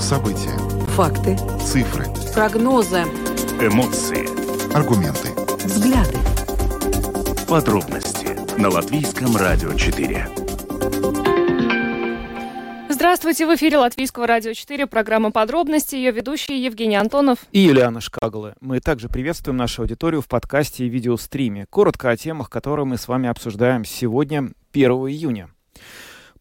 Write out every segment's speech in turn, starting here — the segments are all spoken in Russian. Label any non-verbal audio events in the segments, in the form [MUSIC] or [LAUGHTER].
События. Факты. Цифры. Прогнозы. Эмоции. Аргументы. Взгляды. Подробности на Латвийском радио 4. Здравствуйте, в эфире Латвийского радио 4, программа «Подробности», ее ведущие Евгений Антонов и Юлиана Шкагала. Мы также приветствуем нашу аудиторию в подкасте и видеостриме. Коротко о темах, которые мы с вами обсуждаем сегодня, 1 июня.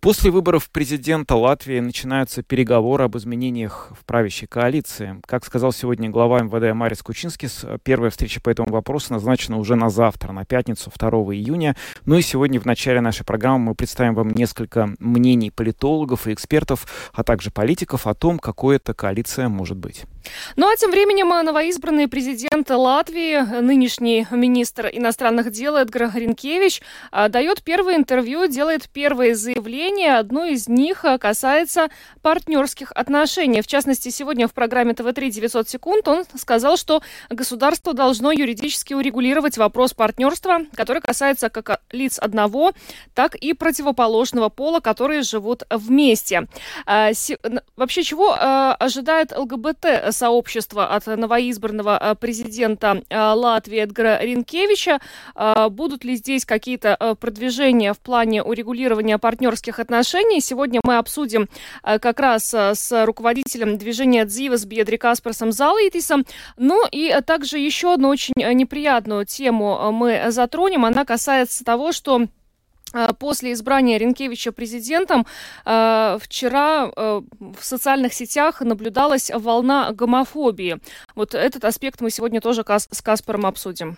После выборов президента Латвии начинаются переговоры об изменениях в правящей коалиции. Как сказал сегодня глава МВД Марис Кучинскис, первая встреча по этому вопросу назначена уже на завтра, на пятницу, 2 июня. Ну и сегодня в начале нашей программы мы представим вам несколько мнений политологов и экспертов, а также политиков о том, какой эта коалиция может быть. Ну а тем временем новоизбранный президент Латвии, нынешний министр иностранных дел Эдгар Гринкевич, а, дает первое интервью, делает первые заявления. Одно из них а, касается партнерских отношений. В частности, сегодня в программе ТВ-3 900 секунд он сказал, что государство должно юридически урегулировать вопрос партнерства, который касается как лиц одного, так и противоположного пола, которые живут вместе. Вообще, чего ожидает ЛГБТ сообщества от новоизбранного э, президента э, Латвии Эдгара Ринкевича. Э, будут ли здесь какие-то продвижения в плане урегулирования партнерских отношений? Сегодня мы обсудим как раз с руководителем движения Дзивас Бедри Касперсом Залайтисом. Ну и также еще одну очень неприятную тему мы затронем. Она касается того, что Э, после избрания Ренкевича президентом э, вчера э, в социальных сетях наблюдалась волна гомофобии. Вот этот аспект мы сегодня тоже с Каспаром обсудим.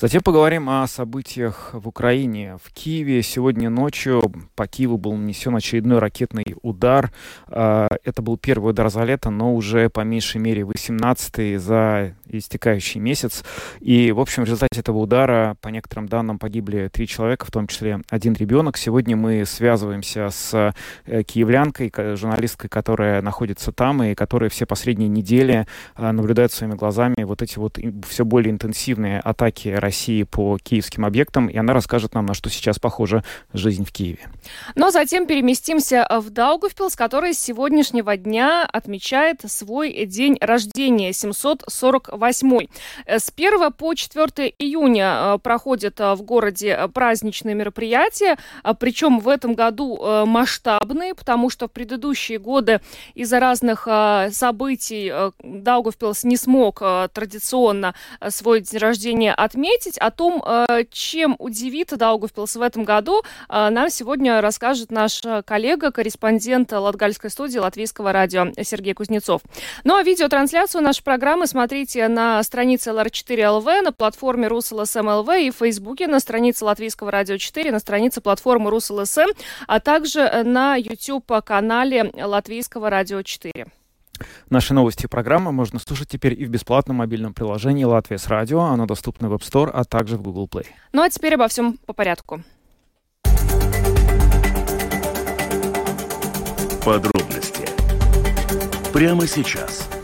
Затем поговорим о событиях в Украине. В Киеве сегодня ночью по Киеву был нанесен очередной ракетный удар. А, это был первый удар за лето, но уже по меньшей мере 18-й за истекающий месяц. И, в общем, в результате этого удара, по некоторым данным, погибли три человека, в том числе один ребенок. Сегодня мы связываемся с э, киевлянкой, журналисткой, которая находится там и которая все последние недели а, наблюдает своими глазами вот эти вот все более интенсивные атаки России по киевским объектам, и она расскажет нам, на что сейчас похожа жизнь в Киеве. Но затем переместимся в Даугавпилс, который с сегодняшнего дня отмечает свой день рождения, 748. С 1 по 4 июня э, проходят э, в городе праздничные мероприятия, причем в этом году э, масштабные, потому что в предыдущие годы из-за разных событий Даугавпилс не смог традиционно свой день рождения отметить. О том, э, чем удивит Даугавпилс в этом году, э, нам сегодня расскажет наш коллега, корреспондент Латгальской студии Латвийского радио Сергей Кузнецов. Ну а видеотрансляцию нашей программы смотрите на странице LR4.LV, на платформе RusLSM.lv и в Фейсбуке, на странице Латвийского радио 4, на странице платформы RusLSM, а также на YouTube-канале Латвийского радио 4. Наши новости и программы можно слушать теперь и в бесплатном мобильном приложении «Латвия с радио». Оно доступно в App Store, а также в Google Play. Ну а теперь обо всем по порядку. Подробности прямо сейчас –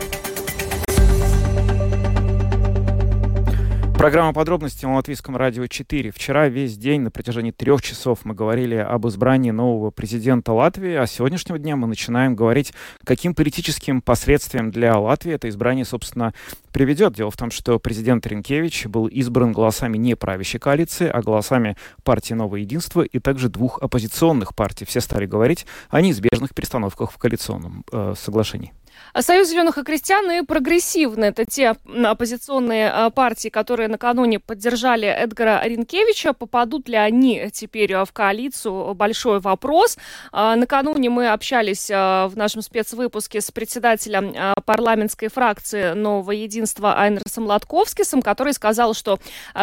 Программа подробностей на Латвийском радио 4. Вчера весь день на протяжении трех часов мы говорили об избрании нового президента Латвии, а с сегодняшнего дня мы начинаем говорить, каким политическим последствиям для Латвии это избрание, собственно, приведет. Дело в том, что президент Ренкевич был избран голосами не правящей коалиции, а голосами партии «Новое единство» и также двух оппозиционных партий. Все стали говорить о неизбежных перестановках в коалиционном э, соглашении. А Союз зеленых и крестьян и прогрессивные. Это те оппозиционные а, партии, которые накануне поддержали Эдгара Ренкевича. Попадут ли они теперь в коалицию? Большой вопрос. А, накануне мы общались в нашем спецвыпуске с председателем парламентской фракции Нового единства Айнерсом Латковскисом, который сказал, что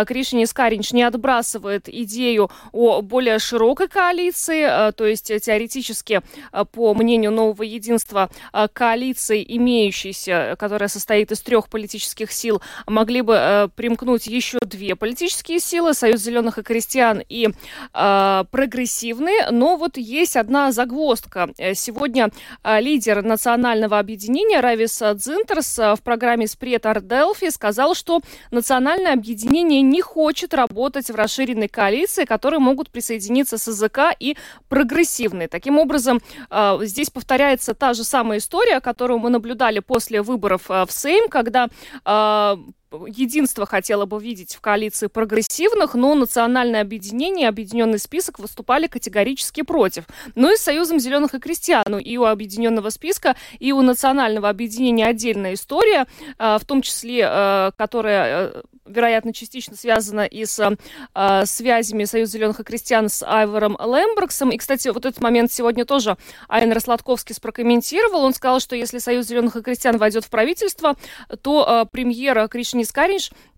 Кришини Скаринч не отбрасывает идею о более широкой коалиции, то есть теоретически, по мнению Нового единства, коалиции коалиции, имеющейся, которая состоит из трех политических сил, могли бы э, примкнуть еще две политические силы, Союз зеленых и крестьян и э, прогрессивные. Но вот есть одна загвоздка. Сегодня э, лидер национального объединения Равис Дзинтерс э, в программе «Спред Арделфи» сказал, что национальное объединение не хочет работать в расширенной коалиции, которые могут присоединиться с языка и прогрессивные. Таким образом, э, здесь повторяется та же самая история, которую мы наблюдали после выборов э, в Сейм, когда э, единство хотело бы видеть в коалиции прогрессивных, но национальное объединение, объединенный список выступали категорически против. Ну и с Союзом зеленых и крестьян. Ну и у объединенного списка, и у национального объединения отдельная история, в том числе, которая вероятно, частично связана и с э, связями Союза зеленых и крестьян с Айвором Лемброксом. И, кстати, вот этот момент сегодня тоже Айнер Сладковский прокомментировал. Он сказал, что если Союз зеленых и крестьян войдет в правительство, то э, премьера Кришнис Каринш Э,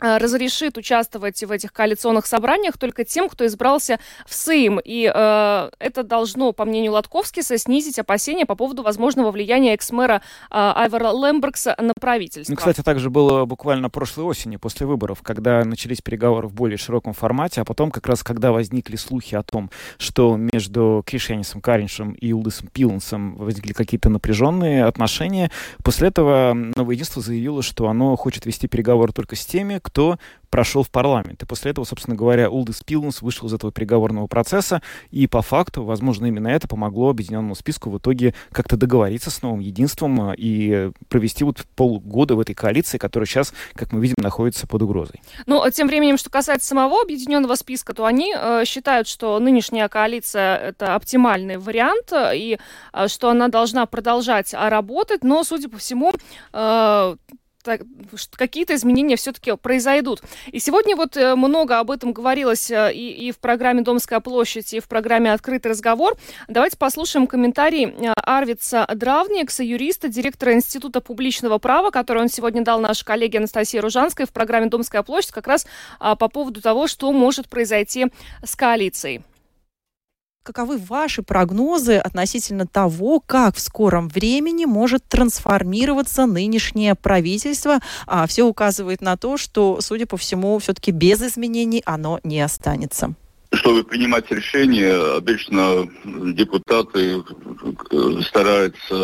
разрешит участвовать в этих коалиционных собраниях только тем, кто избрался в Сейм. И э, это должно, по мнению Латковскиса, снизить опасения по поводу возможного влияния экс-мэра э, Айвара Лембергса на правительство. Ну, кстати, также было буквально прошлой осенью, после выборов, когда начались переговоры в более широком формате, а потом как раз, когда возникли слухи о том, что между Кришенисом Кариншем и Улдисом Пилансом возникли какие-то напряженные отношения, после этого Новое Единство заявило, что оно хочет вести переговоры только с теми, кто прошел в парламент. И после этого, собственно говоря, Улдис Пилнс вышел из этого переговорного процесса, и по факту, возможно, именно это помогло Объединенному списку в итоге как-то договориться с новым единством а, и провести вот полгода в этой коалиции, которая сейчас, как мы видим, находится под угрозой. Ну, а тем временем, что касается самого Объединенного списка, то они э, считают, что нынешняя коалиция — это оптимальный вариант, и э, что она должна продолжать работать, но, судя по всему, э, какие-то изменения все-таки произойдут. И сегодня вот э, много об этом говорилось э, и, и в программе «Домская площадь», и в программе «Открытый разговор». Давайте послушаем комментарий э, Арвица Дравникса, юриста, директора Института публичного права, который он сегодня дал нашей коллеге Анастасии Ружанской в программе «Домская площадь» как раз а, по поводу того, что может произойти с коалицией. Каковы ваши прогнозы относительно того, как в скором времени может трансформироваться нынешнее правительство? А, все указывает на то, что, судя по всему, все-таки без изменений оно не останется. Чтобы принимать решения, обычно депутаты э, стараются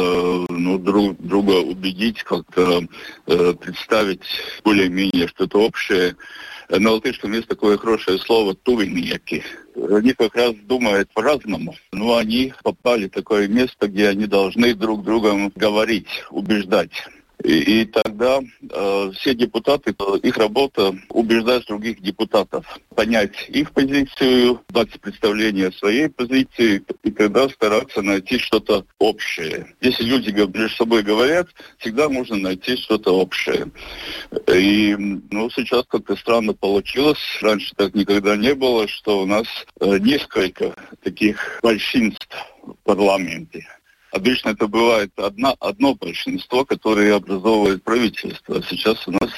ну, друг друга убедить, как-то э, представить более-менее что-то общее. На латышском есть такое хорошее слово «тувеньяки». Они как раз думают по-разному, но они попали в такое место, где они должны друг другом говорить, убеждать. И, и тогда э, все депутаты, их работа убеждать других депутатов, понять их позицию, дать представление своей позиции, и тогда стараться найти что-то общее. Если люди между собой говорят, всегда можно найти что-то общее. И ну, сейчас как-то странно получилось, раньше так никогда не было, что у нас э, несколько таких большинств в парламенте. Обычно это бывает одна, одно большинство, которое образовывает правительство. Сейчас у нас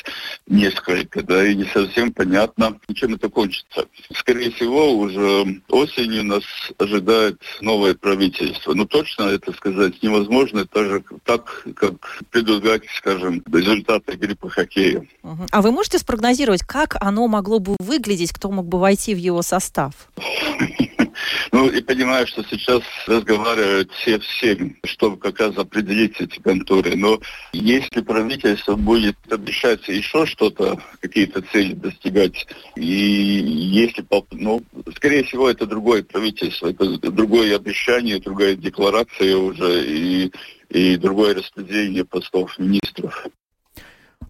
несколько, да, и не совсем понятно, чем это кончится. Скорее всего, уже осенью нас ожидает новое правительство. Но точно это сказать невозможно, это же так, как предлагать, скажем, результаты игры по хоккею. А вы можете спрогнозировать, как оно могло бы выглядеть, кто мог бы войти в его состав? [LAUGHS] Ну, и понимаю, что сейчас разговаривают все всем, чтобы как раз определить эти контуры. Но если правительство будет обещать еще что-то, какие-то цели достигать, и если, ну, скорее всего, это другое правительство, это другое обещание, другая декларация уже, и, и другое распределение постов министров.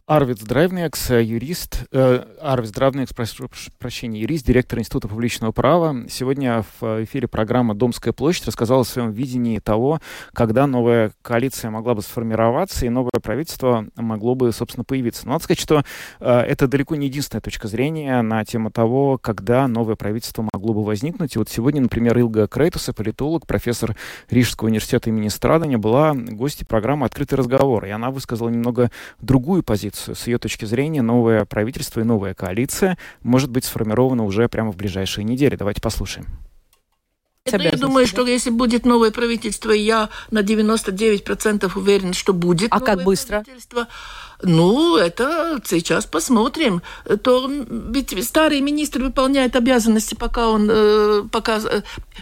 Арвид Здравникс, юрист, э, Арвид Здравникс, прошу прощения, юрист, директор Института публичного права, сегодня в эфире программы «Домская площадь» рассказал о своем видении того, когда новая коалиция могла бы сформироваться и новое правительство могло бы, собственно, появиться. Но надо сказать, что э, это далеко не единственная точка зрения на тему того, когда новое правительство могло бы возникнуть. И вот сегодня, например, Илга Крейтуса, политолог, профессор Рижского университета имени Страдания, была гостьей программы «Открытый разговор», и она высказала немного другую позицию позицию. С ее точки зрения, новое правительство и новая коалиция может быть сформирована уже прямо в ближайшие недели. Давайте послушаем. С Я думаю, что если будет новое правительство, я на 99% уверен, что будет А новое как быстро? правительство. Ну, это сейчас посмотрим. То ведь старый министр выполняет обязанности, пока он, э, пока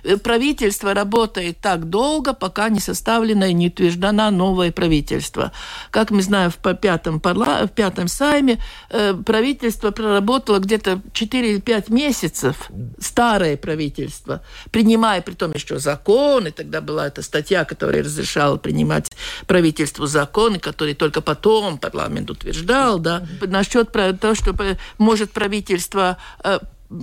э, правительство работает так долго, пока не составлено и не утверждено новое правительство. Как мы знаем, в пятом, парла, в пятом сайме э, правительство проработало где-то 4 или 5 месяцев, старое правительство, принимая при том еще законы, тогда была эта статья, которая разрешала принимать правительству законы, которые только потом парламент утверждал, да, насчет того, что может правительство э,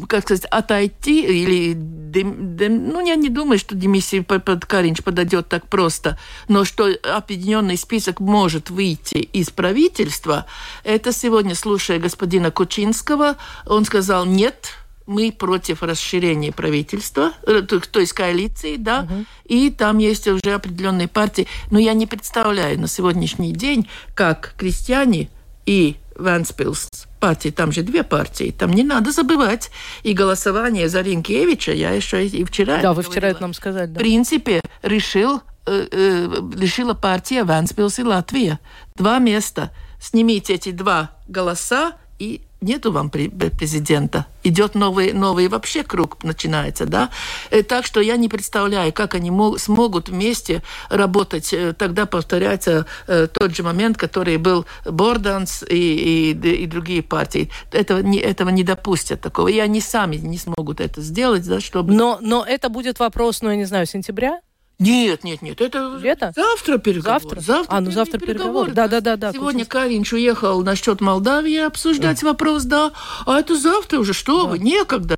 как сказать, отойти или... дем- дем- ну, я не думаю, что Демисий под под Каринч подойдет так просто, но что объединенный список может выйти из правительства, это сегодня, слушая господина Кучинского, он сказал «нет», мы против расширения правительства, э, то, есть коалиции, да, и там есть уже определенные партии. Но я не представляю на сегодняшний день, как крестьяне и Ванспилс партии, там же две партии, там не надо забывать. И голосование за Ринкевича, я еще и вчера Да, вы вчера это говорила, нам сказали. в Да. принципе, решил, э, э, решила партия Ванспилс и Латвия. Два места. Снимите эти два голоса, и нету вам пре- президента. Идет новый, новый вообще круг начинается, да? Э, Так что я не представляю, как они мо- смогут вместе работать. Э, Тогда повторяется э, тот же момент, который был Борданс и, и, и другие партии. Этого не, этого не допустят такого. И они сами не смогут это сделать, да, чтобы... Но, но это будет вопрос, ну, я не знаю, сентября? Нет, нет, нет, это Лето? завтра переговоры. Завтра? Завтра, А, ну, завтра переговоры. Да, да, да, да, Сегодня Кучинский. Каринч уехал насчет Молдавии обсуждать вопрос, да. А это завтра уже, что вы, некогда.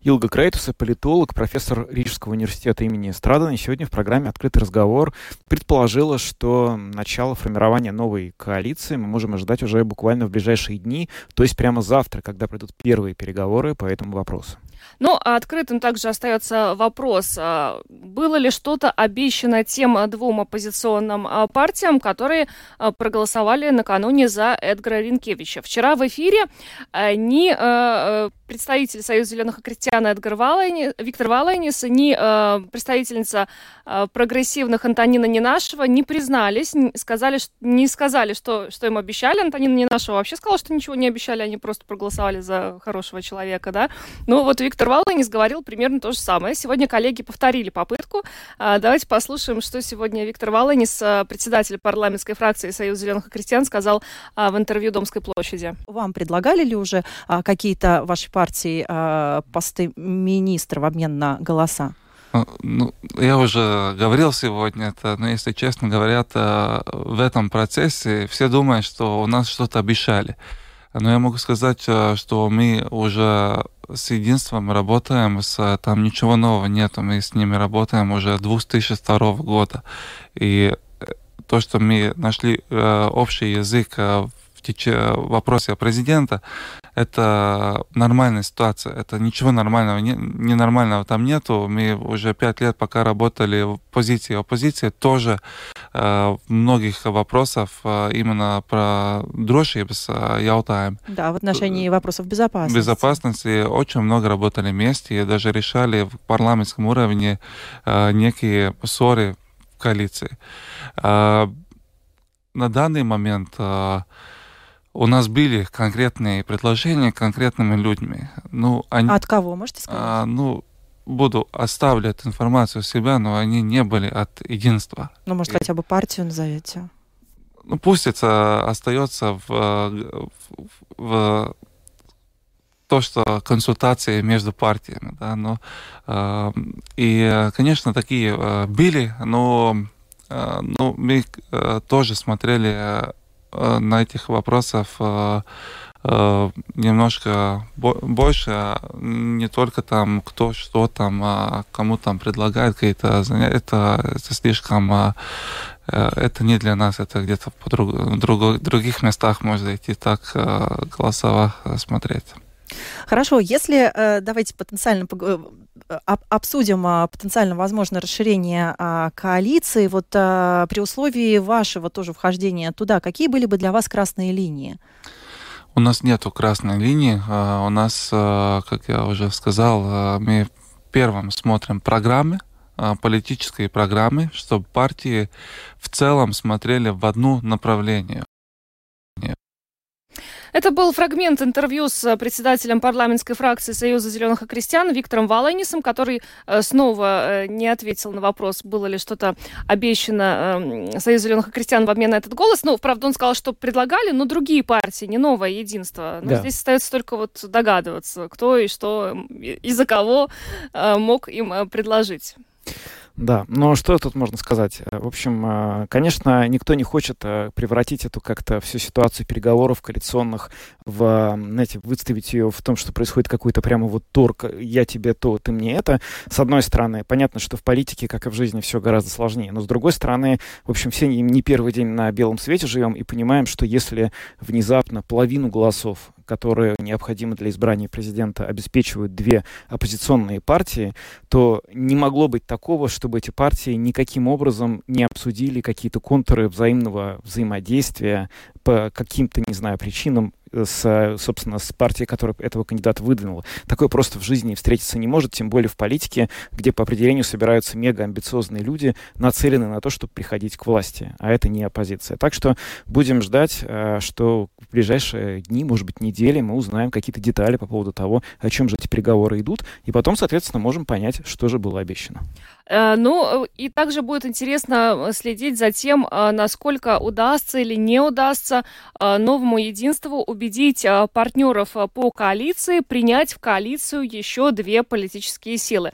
Илга Крейтуса, политолог, профессор Рижского университета имени Страдана, сегодня в программе «Открытый разговор» предположила, что начало формирования новой коалиции мы можем ожидать уже буквально в ближайшие дни, то есть прямо завтра, когда придут первые переговоры по этому вопросу. Ну, а открытым также остается вопрос, а, было ли что-то обещано тем а, двум оппозиционным партиям, которые проголосовали накануне за Эдгара Ринкевича. Вчера в эфире ни представитель Союза зеленых и крестьян Эдгар Валайни, Виктор Валайнис, ни представительница прогрессивных Антонина Ненашева не признались, сказали, не сказали, что, что им обещали. Антонина Ненашева вообще сказала, что ничего не обещали, они просто проголосовали за хорошего человека, да. Ну вот Виктор Валанис говорил примерно то же самое. Сегодня коллеги повторили попытку. А, Давайте послушаем, что сегодня Виктор Валанис, а, председатель парламентской фракции Союза зеленых и крестьян, сказал а, в интервью Домской площади. Вам предлагали ли уже какие-то вашей партии посты министра в обмен на голоса? А, Ну, я уже говорил сегодня это, но если честно говорят, э, в этом процессе все думают, что у нас что-то обещали. Но я могу сказать, э, что мы уже с единством работаем, с, там ничего нового нету, мы с ними работаем уже 2002 года. И э, то, что мы нашли э, общий язык э, в вопросе президента, это нормальная ситуация. Это ничего нормального, не, ненормального там нету. Мы уже пять лет пока работали в позиции оппозиции, тоже э, многих вопросах э, именно про drošības э, jautājumu. Да, в отношении вопросов безопасности. Безопасности очень много работали вместе и даже решали в парламентском уровне э, некие ссоры в коалиции. Э, на данный момент э, у нас были конкретные предложения конкретными людьми. Ну, они, От кого, можете сказать? а, ну, буду оставлять информацию у себя, но они не были от единства. ну, может, и- хотя бы партию назовете. Ну, пусть это остается в, э, в- в то, что консультации между партиями, да, но э, и, конечно, такие э, были, но э, ну, мы э, тоже смотрели э, на этих вопросов э, немножко бо- больше, а не только там кто что там, а кому там предлагает какие-то занятия, это, это слишком э, Э, это не для нас, это где-то по друг, в друго- других местах можно идти так э, голосово э, смотреть. Хорошо, если э, давайте потенциально э, обсудим а, потенциально возможное расширение а, коалиции, вот а, при условии вашего тоже вхождения туда, какие были бы для вас красные линии? У нас нету красной линии, э, у нас, э, как я уже сказал, э, мы первым смотрим программы, политические программы, чтобы партии в целом смотрели в одно направление. Это был фрагмент интервью с председателем парламентской фракции Союза зеленых и крестьян Виктором Волынисом, который э, снова э, не ответил на вопрос, было ли что-то обещано эм, Союзу зеленых и крестьян в обмен на этот голос. Ну, правда, он сказал, что предлагали, но другие партии, не новое единство. Но да. здесь остается только вот догадываться, кто и что и за кого э, мог им предложить. Да, но что тут можно сказать? Э, в общем, э, конечно, никто не хочет э, превратить эту как-то всю ситуацию переговоров коалиционных в, знаете, выставить ее в том, что происходит какой-то прямо вот торг, я тебе то, ты мне это. С одной стороны, понятно, что в политике, как и в жизни, все гораздо сложнее, но с другой стороны, в общем, все не первый день на белом свете живем и понимаем, что если внезапно половину голосов которые необходимы для избрания президента, обеспечивают две оппозиционные партии, то не могло быть такого, чтобы эти партии никаким образом не обсудили какие-то контуры взаимного взаимодействия по каким-то, не знаю, причинам с, собственно, с партией, которая этого кандидата выдвинула. Такое просто в жизни встретиться не может, тем более в политике, где по определению собираются мега амбициозные люди, нацеленные на то, чтобы приходить к власти, а это не оппозиция. Так что будем ждать, э, что в ближайшие дни, может быть, недели мы узнаем какие-то детали по поводу того, о чем же эти переговоры идут, и потом, соответственно, можем понять, что же было обещано. Э, ну, и также будет интересно следить за тем, э, насколько удастся или не удастся новому единству убедить партнеров по коалиции принять в коалицию еще две политические силы.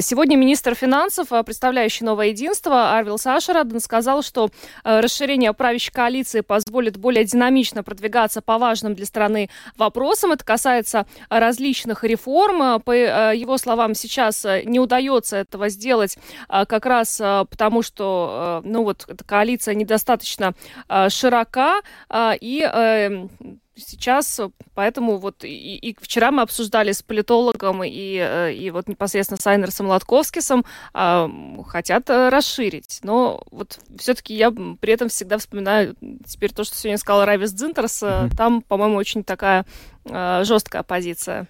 Сегодня министр финансов, представляющий новое единство, Арвил Сашараден, сказал, что расширение правящей коалиции позволит более динамично продвигаться по важным для страны вопросам. Это касается различных реформ. По его словам, сейчас не удается этого сделать как раз потому, что ну вот, эта коалиция недостаточно широка и эм, сейчас, поэтому вот и, и вчера мы обсуждали с политологом и, э, и вот непосредственно с Айнерсом Латковскисом, э, хотят э, расширить. Но вот все-таки я при этом всегда вспоминаю теперь то, что сегодня сказал Равис Дзинтерс, mm-hmm. там, по-моему, очень такая э, жесткая позиция.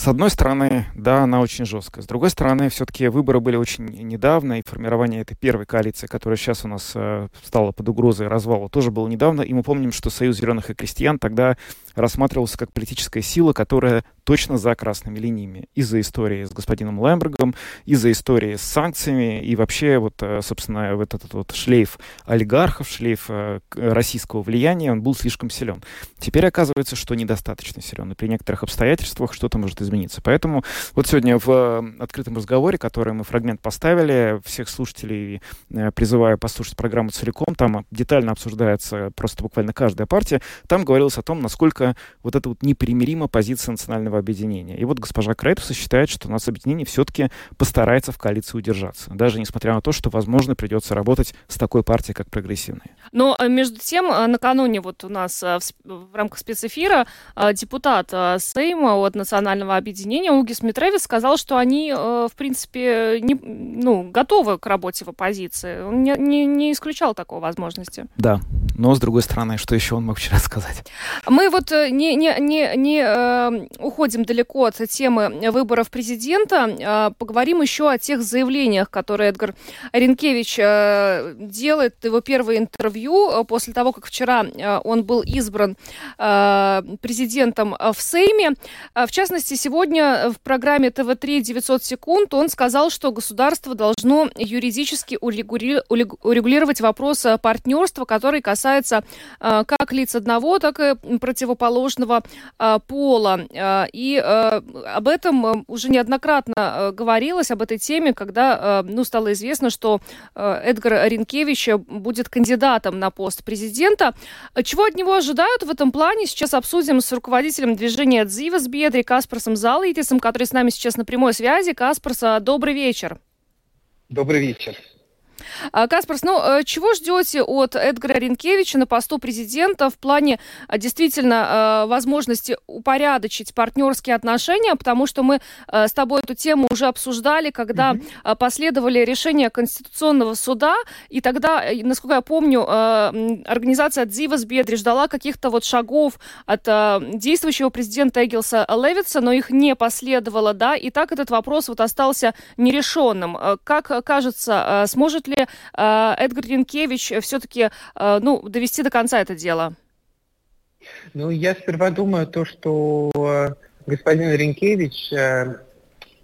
С одной стороны, да, она очень жесткая. С другой стороны, все-таки выборы были очень недавно, и формирование этой первой коалиции, которая сейчас у нас э, стала под угрозой развала, тоже было недавно. И мы помним, что Союз зеленых и крестьян тогда рассматривался как политическая сила, которая точно за красными линиями. Из-за истории с господином Лембергом, из-за истории с санкциями, и вообще, вот, э, собственно, вот этот вот шлейф олигархов, шлейф э, российского влияния, он был слишком силен. Теперь оказывается, что недостаточно силен, и при некоторых обстоятельствах что-то может измениться. Поэтому вот сегодня в э, открытом разговоре, который мы фрагмент поставили, всех слушателей э, призываю послушать программу целиком, там детально обсуждается просто буквально каждая партия, там говорилось о том, насколько вот это вот непримирима позиция национального объединения. И вот госпожа Крейтуса считает, что у нас объединение все-таки постарается в коалиции удержаться, даже несмотря на то, что, возможно, придется работать с такой партией, как прогрессивная. Но э, между тем, накануне вот у нас в, в рамках спецэфира депутат Сейма от национального объединения Угис Митревис сказал, что они, э, в принципе, не, ну, готовы к работе в оппозиции. Он не, не, не исключал такой возможности. Да, но, с другой стороны, что еще он мог вчера сказать? Мы вот э, не, не, не, не э, уходим далеко от темы выборов президента. Э, поговорим еще о тех заявлениях, которые Эдгар Ренкевич э, делает. Его первое интервью э, после того, как вчера э, он был избран президентом в Сейме. В частности, сегодня в программе ТВ-3 900 секунд он сказал, что государство должно юридически урегулировать вопрос партнерства, который касается как лиц одного, так и противоположного пола. Э, и об этом уже неоднократно говорилось, об этой теме, когда ну, стало известно, что Эдгар Ренкевич будет кандидатом на пост президента. Чего от него ожидают в этом плане, сейчас обсудим с руководителем движения «Дзивас Бедри» Каспарсом Залайтисом, который с нами сейчас на прямой связи. Каспарс, добрый вечер. Добрый вечер. А, Каспарс, ну э, чего ждете от Эдгара Ренкевича на посту президента в плане а, действительно э, возможности упорядочить партнерские отношения, потому что мы э, с тобой эту тему уже обсуждали, когда mm-hmm. последовали решения Конституционного суда, и тогда, насколько я помню, организация Дзивас Бедри ждала каких-то вот шагов от действующего президента Эгилса Левица, но их не последовало, да, и так этот вопрос вот остался нерешенным. Как кажется, сможет ли э, Эдгар Ренкевич все-таки э, ну, довести до конца это дело? Ну, я сперва думаю то, что э, господин Ренкевич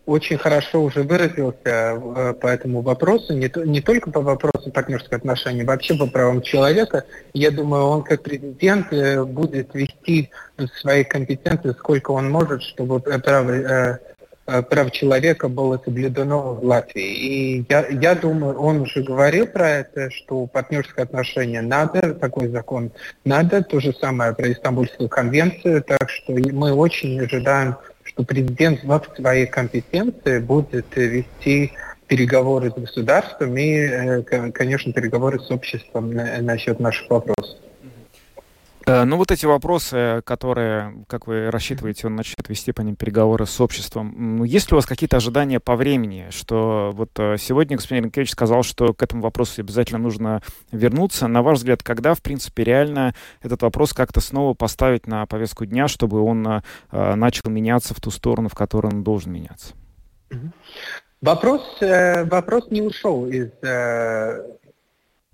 очень хорошо уже выразился по этому вопросу, не, то, не только по вопросу партнерских отношений, вообще по правам человека. Я думаю, он как президент будет вести свои компетенции, сколько он может, чтобы право, Э, прав человека было соблюдено в Латвии. И я, я думаю, он уже говорил про это, что партнерские отношения надо, такой закон надо, то же самое про Истамбульскую конвенцию, так что мы очень ожидаем, что президент в своей компетенции будет вести переговоры с государством и, э, конечно, переговоры с обществом насчет наших вопросов. Э, ну, вот эти вопросы, которые, как вы рассчитываете, он начнет вести по ним переговоры с обществом. Есть ли у вас какие-то ожидания по времени, что вот э, сегодня господин Ренкевич сказал, что к этому вопросу обязательно нужно вернуться. На ваш взгляд, когда, в принципе, реально этот вопрос как-то снова поставить на повестку дня, чтобы он э, начал меняться в ту сторону, в которую он должен меняться? Вопрос, вопрос не ушел из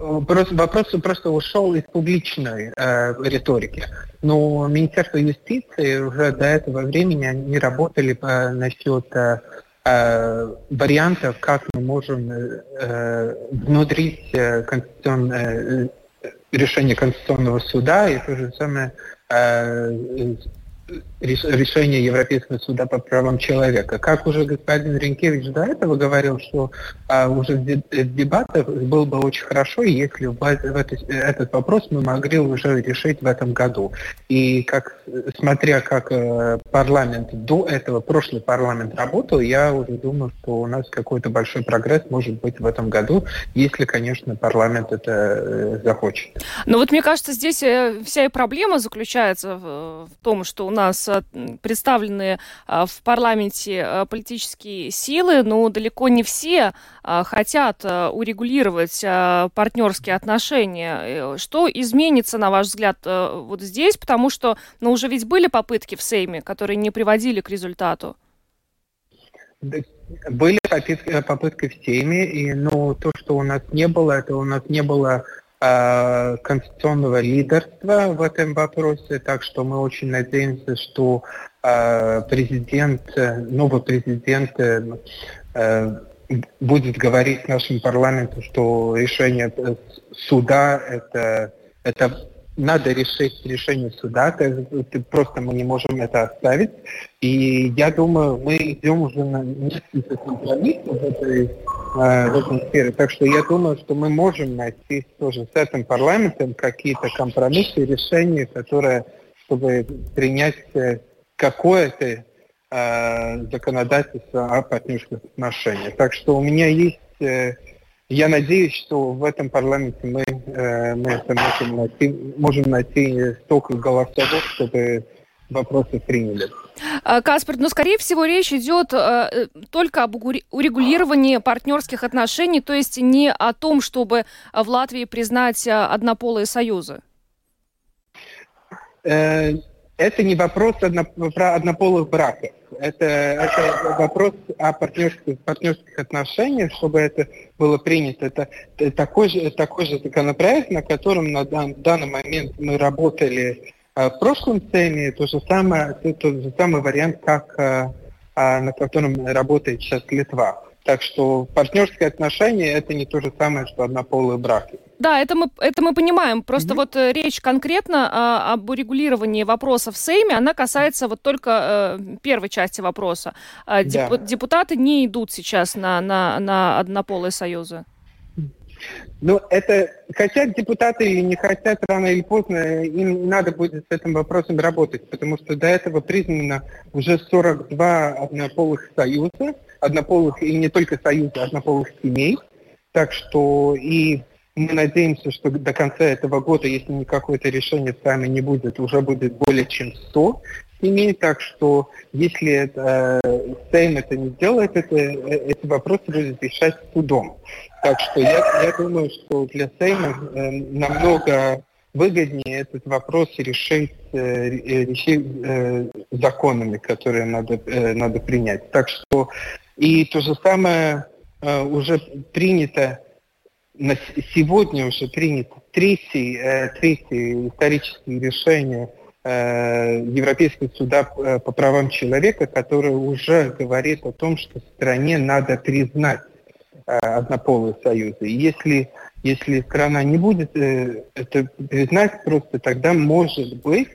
вопрос просто ушел из публичной э, риторики. Но Министерство юстиции уже до этого времени они работали по, насчет э, э, вариантов, как мы можем э, э, конституционное, э, решение Конституционного суда и то же самое э, решение Европейского суда по правам человека. Как уже господин Ренкевич до этого говорил, что а, уже в дебатах было бы очень хорошо, если в, в это, этот вопрос мы могли уже решить в этом году. И как, смотря как э, парламент до этого, прошлый парламент работал, я уже думаю, что у нас какой-то большой прогресс может быть в этом году, если, конечно, парламент это э, захочет. Но вот мне кажется, здесь э, вся и проблема заключается в, том, что у нас представлены э, в парламенте э, политические силы, но далеко не все хотят урегулировать партнерские отношения. Что изменится, на ваш взгляд, вот здесь? Потому что ну, уже ведь были попытки в Сейме, которые не приводили к результату. Были попытки, попытки в Сейме, и, но то, что у нас не было, это у нас не было Э, конституционного лидерства в этом вопросе, так что мы очень надеемся, что э, президент, новый президент э, будет говорить нашему парламенту, что решение суда это, это надо решить решение суда, просто мы не можем это оставить. И я думаю, мы идем уже на несколько компромиссов в этой Э, в этом сфере. Так что я думаю, что мы можем найти тоже с этим парламентом какие-то компромиссы, решения, которые, чтобы принять э, какое-то э, законодательство о партнерских отношениях. Так что у меня есть, э, я надеюсь, что в этом парламенте мы, э, мы это можем найти, можем найти столько голосов, чтобы вопросы приняли. А, Каспер, ну, скорее всего, речь идет э, только об урегулировании партнерских отношений, то есть не о том, чтобы в Латвии признать э, однополые союзы. Э, это не вопрос одно, про однополых браков. Это, это вопрос о партнерских, партнерских отношениях, чтобы это было принято. Это, такой, же, такой же законопроект, на котором на дан, данный момент мы работали а в прошлом сцене то же самое, тот же самый вариант, как а, а, на котором работает сейчас Литва. Так что партнерские отношения это не то же самое, что однополые браки. Да, это мы, это мы понимаем. Просто mm-hmm. вот э, речь конкретно а, об урегулировании вопросов в Сейме, она касается вот только э, первой части вопроса. А, деп, да. Депутаты не идут сейчас на, на, на однополые союзы. Ну, это хотят депутаты или не хотят, рано или поздно им надо будет с этим вопросом работать, потому что до этого признано уже 42 однополых союза, однополых и не только союза, однополых семей. Так что и мы надеемся, что до конца этого года, если никакое-то решение с вами не будет, уже будет более чем 100 семей. Так что если это, э, Сейм это не сделает, это, э, эти вопросы будут решать судом. Так что я, я думаю, что для Сейма э, намного выгоднее этот вопрос решить, э, решить э, законами, которые надо, э, надо принять. Так что и то же самое э, уже принято на сегодня уже принято третье, э, третье историческое решение э, Европейского суда э, по правам человека, которое уже говорит о том, что стране надо признать однополые союзы. И если, если страна не будет это признать просто, тогда может быть,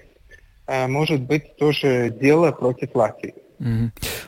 может быть тоже дело против Латвии.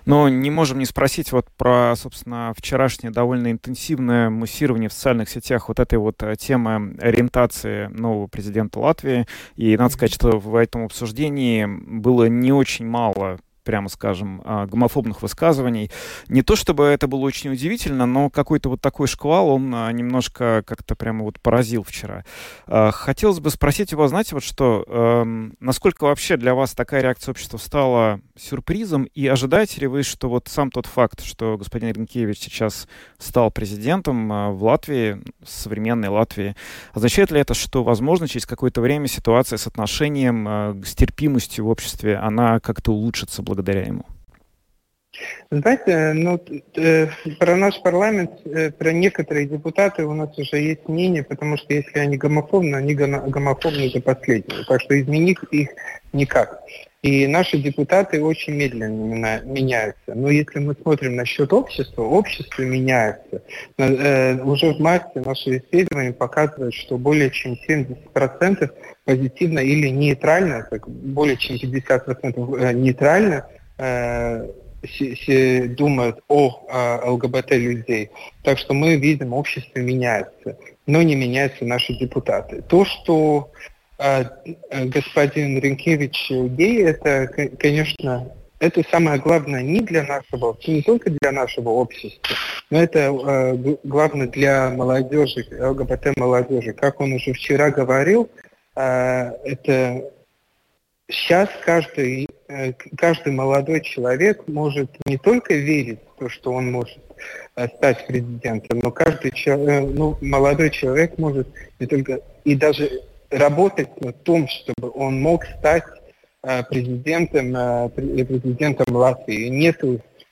Но не можем не спросить вот про, собственно, вчерашнее довольно интенсивное муссирование в социальных сетях вот этой вот э, темы ориентации нового президента Латвии. И надо сказать, что в этом обсуждении было не очень мало прямо скажем, а, гомофобных высказываний. Не то чтобы это было очень удивительно, но какой-то вот такой шквал, он а, немножко как-то прямо вот поразил вчера. А, хотелось бы спросить вас, знаете, вот что, эм, насколько вообще для вас такая реакция общества стала сюрпризом, и ожидаете ли вы, что вот сам тот факт, что господин Ренкевич сейчас стал президентом в Латвии, современной Латвии, означает ли это, что, возможно, через какое-то время ситуация с отношением, с терпимостью в обществе, она как-то улучшится благодаря благодаря ему? Знаете, ну, э, про наш парламент, э, про некоторые депутаты у нас уже есть мнение, потому что если они гомофобны, они гомофобны до последнего. Так что изменить их никак. И наши депутаты очень медленно меняются. Но если мы смотрим насчет общества, общество меняется. Э, уже в марте наши исследования показывают, что более чем 70% позитивно или нейтрально, так более чем 50% э, нейтрально э, думают о ЛГБТ людей. Так что мы видим, общество меняется, но не меняются наши депутаты. То, что господин Ренкевич гей, это, конечно, это самое главное не для нашего, не только для нашего общества, но это э, главное для молодежи, ЛГБТ молодежи. Как он уже вчера говорил, а, это сейчас каждый, э, каждый молодой человек может не только верить в то, что он может э, стать президентом, но каждый э, ну, молодой человек может не только и даже работать над том, чтобы он мог стать президентом, президентом Латвии. Нет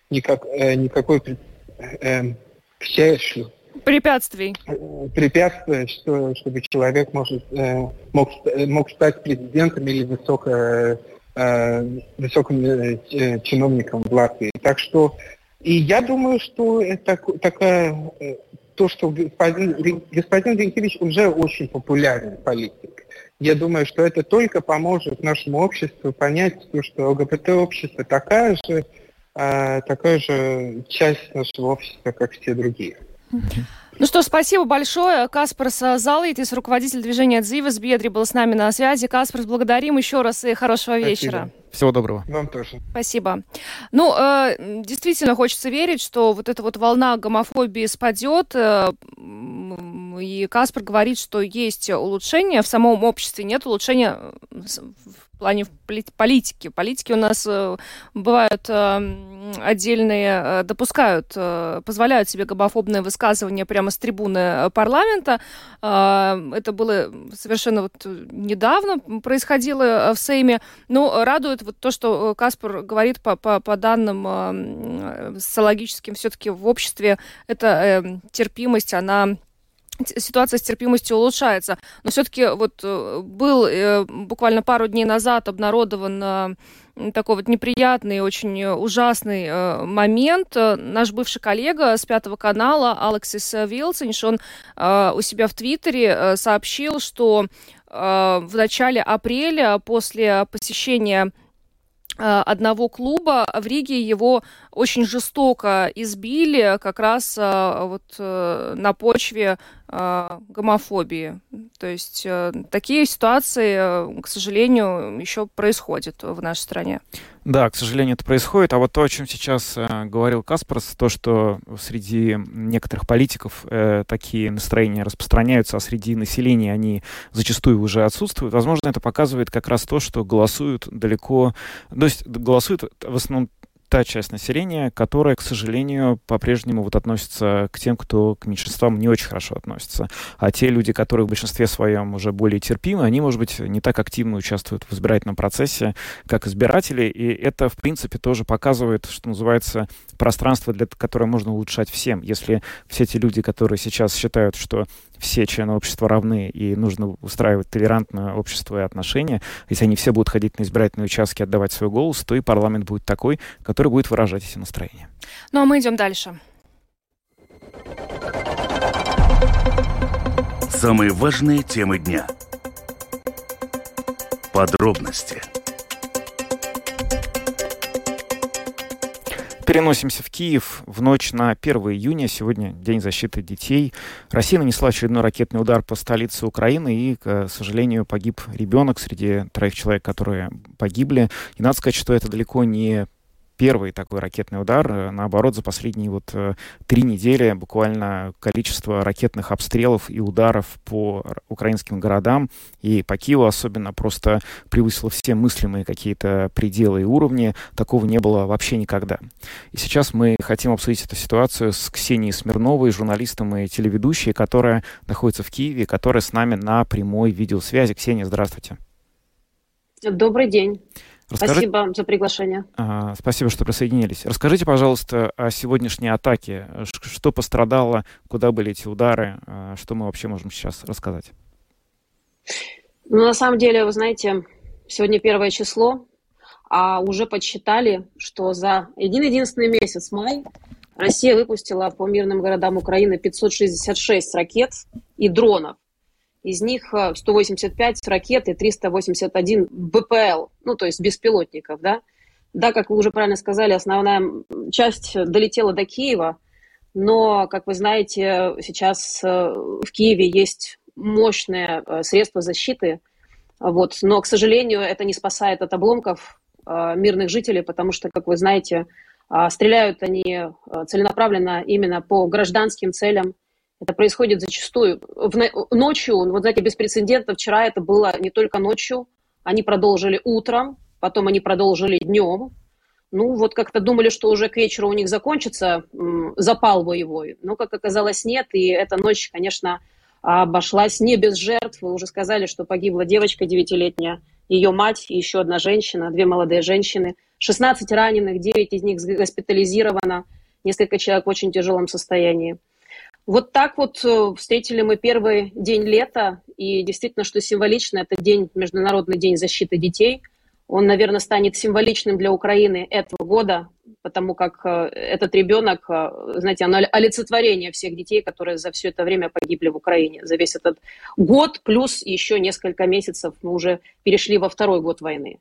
никак, никакой к счастью, Препятствий. Препятствия, что, чтобы человек может, э, мог, мог стать президентом или высоко, э, высоким э, чиновником в Латвии. Так что и я думаю, что это такая, то, что господин, господин Ренкевич уже очень популярный политик. Я думаю, что это только поможет нашему обществу понять, то, что ЛГБТ-общество такая же, такая же часть нашего общества, как все другие. Ну что, спасибо большое. Каспарс Залайтис, руководитель движения «Дзивас Бедри» был с нами на связи. Каспарс, благодарим еще раз и хорошего спасибо. вечера. Всего доброго. Вам тоже. Спасибо. Ну, э, действительно хочется верить, что вот эта вот волна гомофобии спадет. Э, и Каспар говорит, что есть улучшения в самом обществе, нет улучшения в плане политики. Политики у нас э, бывают э, отдельные, э, допускают, позволяют себе гомофобные высказывания прямо с трибуны парламента. Это было совершенно вот недавно происходило в Сейме. Но радует вот то, что Каспар говорит по, по, по данным социологическим, все-таки в обществе эта терпимость, она ситуация с терпимостью улучшается. Но все-таки вот э, был э, буквально пару дней назад обнародован э, такой вот неприятный, очень ужасный момент. Наш бывший коллега с Пятого канала Алексис Вилсенш, он у себя в Твиттере сообщил, что в начале апреля после посещения одного клуба в Риге его очень жестоко избили как раз а, вот э, на почве а, гомофобии. То есть э, такие ситуации, к сожалению, еще происходят в нашей стране. Да, к сожалению, это происходит. А вот то, о чем сейчас э, говорил Каспарс, то, что среди некоторых политиков э, такие настроения распространяются, а среди населения они зачастую уже отсутствуют, возможно, это показывает как раз то, что голосуют далеко... То есть голосуют в основном та часть населения, которая, к сожалению, по-прежнему вот относится к тем, кто к меньшинствам не очень хорошо относится. А те люди, которые в большинстве своем уже более терпимы, они, может быть, не так активно участвуют в избирательном процессе, как избиратели. И это, в принципе, тоже показывает, что называется, пространство, для которое можно улучшать всем. Если все те люди, которые сейчас считают, что все члены общества равны и нужно устраивать толерантное общество и отношения, если они все будут ходить на избирательные участки, отдавать свой голос, то и парламент будет такой, который будет выражать эти настроения. Ну а мы идем дальше. Самые важные темы дня. Подробности. Переносимся в Киев в ночь на 1 июня. Сегодня День защиты детей. Россия нанесла очередной ракетный удар по столице Украины, и, к сожалению, погиб ребенок среди троих человек, которые погибли. И надо сказать, что это далеко не первый такой ракетный удар. Э, наоборот, за последние вот э, три недели буквально количество ракетных обстрелов и ударов по украинским городам и по Киеву особенно просто превысило все мыслимые какие-то пределы и уровни. Такого не было вообще никогда. И сейчас мы хотим обсудить эту ситуацию с Ксенией Смирновой, журналистом и телеведущей, которая находится в Киеве, которая с нами на прямой видеосвязи. Ксения, здравствуйте. Добрый день. Расскажи... Спасибо за приглашение. А, спасибо, что присоединились. Расскажите, пожалуйста, о сегодняшней атаке. Что пострадало, куда были эти удары, а, что мы вообще можем сейчас рассказать? Ну, на самом деле, вы знаете, сегодня первое число, а уже подсчитали, что за один-единственный месяц май Россия выпустила по мирным городам Украины 566 ракет и дронов из них 185 э, ракет и 381 БПЛ, ну, то есть беспилотников, да. Да, как вы уже правильно сказали, основная часть долетела до Киева, но, как вы знаете, сейчас э, в Киеве есть мощные э, средства защиты, вот. но, к сожалению, это не спасает от обломков мирных жителей, потому что, как вы знаете, стреляют они целенаправленно именно по гражданским целям, это происходит зачастую в, ночью, вот знаете, без прецедента. Вчера это было не только ночью, они продолжили утром, потом они продолжили днем. Ну, вот как-то думали, что уже к вечеру у них закончится запал боевой. Но, как оказалось, нет. И эта ночь, конечно, обошлась не без жертв. Вы уже сказали, что погибла девочка девятилетняя, ее мать и еще одна женщина, две молодые женщины. 16 раненых, 9 из них госпитализировано, несколько человек в очень тяжелом состоянии. Вот так вот э, встретили мы первый день лета, и действительно, что символично, это день, Международный день защиты детей. Он, наверное, станет символичным для Украины этого года, потому как э, этот ребенок, э, знаете, оно олицетворение всех детей, которые за все это время погибли в Украине, за весь этот год, плюс еще несколько месяцев мы уже перешли во второй год войны.